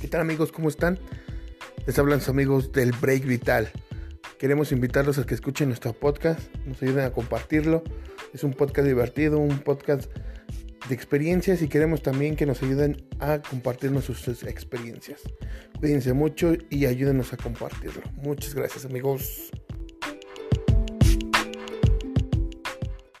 Qué tal amigos? ¿Cómo están? Les hablan sus amigos del Break Vital. Queremos invitarlos a que escuchen nuestro podcast, nos ayuden a compartirlo. Es un podcast divertido, un podcast de experiencias y queremos también que nos ayuden a compartirnos sus experiencias. Cuídense mucho y ayúdenos a compartirlo. Muchas gracias amigos.